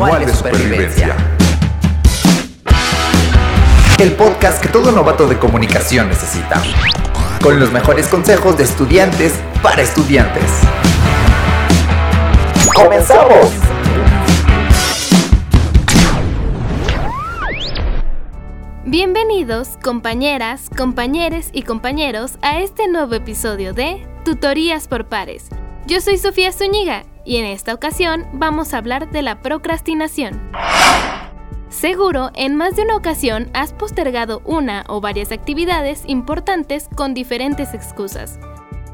Manual de Supervivencia. El podcast que todo novato de comunicación necesita. Con los mejores consejos de estudiantes para estudiantes. ¡Comenzamos! Bienvenidos, compañeras, compañeres y compañeros, a este nuevo episodio de Tutorías por Pares. Yo soy Sofía Zúñiga y en esta ocasión vamos a hablar de la procrastinación. Seguro, en más de una ocasión has postergado una o varias actividades importantes con diferentes excusas.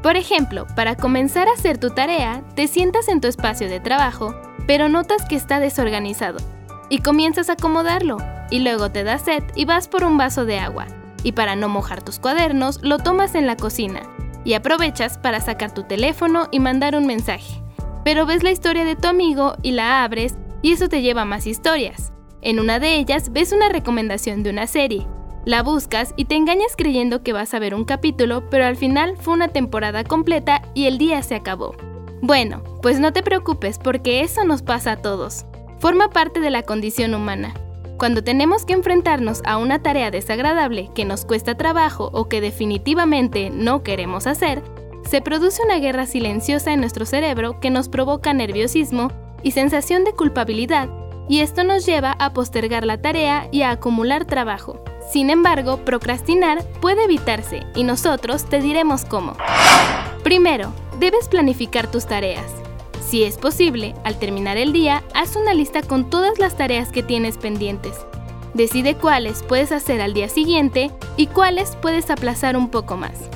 Por ejemplo, para comenzar a hacer tu tarea, te sientas en tu espacio de trabajo, pero notas que está desorganizado, y comienzas a acomodarlo, y luego te da sed y vas por un vaso de agua, y para no mojar tus cuadernos, lo tomas en la cocina, y aprovechas para sacar tu teléfono y mandar un mensaje. Pero ves la historia de tu amigo y la abres, y eso te lleva a más historias. En una de ellas ves una recomendación de una serie, la buscas y te engañas creyendo que vas a ver un capítulo, pero al final fue una temporada completa y el día se acabó. Bueno, pues no te preocupes porque eso nos pasa a todos. Forma parte de la condición humana. Cuando tenemos que enfrentarnos a una tarea desagradable que nos cuesta trabajo o que definitivamente no queremos hacer, se produce una guerra silenciosa en nuestro cerebro que nos provoca nerviosismo y sensación de culpabilidad, y esto nos lleva a postergar la tarea y a acumular trabajo. Sin embargo, procrastinar puede evitarse y nosotros te diremos cómo. Primero, debes planificar tus tareas. Si es posible, al terminar el día, haz una lista con todas las tareas que tienes pendientes. Decide cuáles puedes hacer al día siguiente y cuáles puedes aplazar un poco más.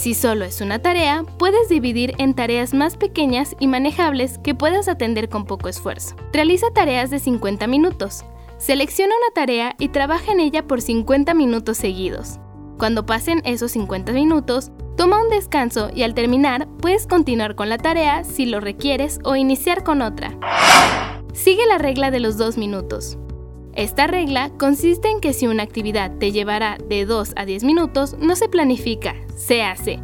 Si solo es una tarea, puedes dividir en tareas más pequeñas y manejables que puedas atender con poco esfuerzo. Realiza tareas de 50 minutos. Selecciona una tarea y trabaja en ella por 50 minutos seguidos. Cuando pasen esos 50 minutos, toma un descanso y al terminar puedes continuar con la tarea si lo requieres o iniciar con otra. Sigue la regla de los dos minutos. Esta regla consiste en que si una actividad te llevará de 2 a 10 minutos, no se planifica, se hace.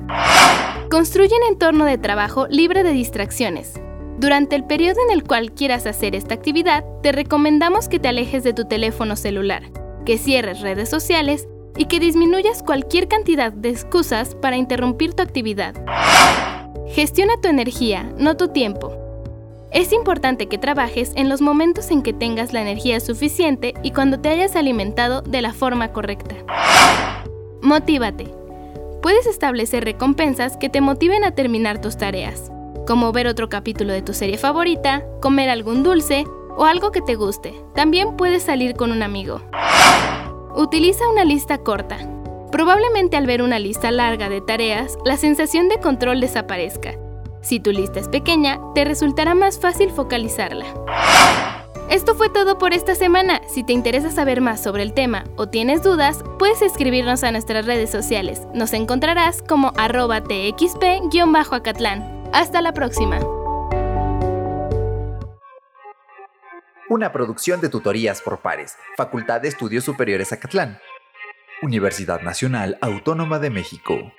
Construye un entorno de trabajo libre de distracciones. Durante el periodo en el cual quieras hacer esta actividad, te recomendamos que te alejes de tu teléfono celular, que cierres redes sociales y que disminuyas cualquier cantidad de excusas para interrumpir tu actividad. Gestiona tu energía, no tu tiempo. Es importante que trabajes en los momentos en que tengas la energía suficiente y cuando te hayas alimentado de la forma correcta. Motívate. Puedes establecer recompensas que te motiven a terminar tus tareas como ver otro capítulo de tu serie favorita, comer algún dulce o algo que te guste. También puedes salir con un amigo. Utiliza una lista corta. Probablemente al ver una lista larga de tareas, la sensación de control desaparezca. Si tu lista es pequeña, te resultará más fácil focalizarla. Esto fue todo por esta semana. Si te interesa saber más sobre el tema o tienes dudas, puedes escribirnos a nuestras redes sociales. Nos encontrarás como arroba txp-acatlán. Hasta la próxima. Una producción de tutorías por pares, Facultad de Estudios Superiores Acatlán. Universidad Nacional Autónoma de México.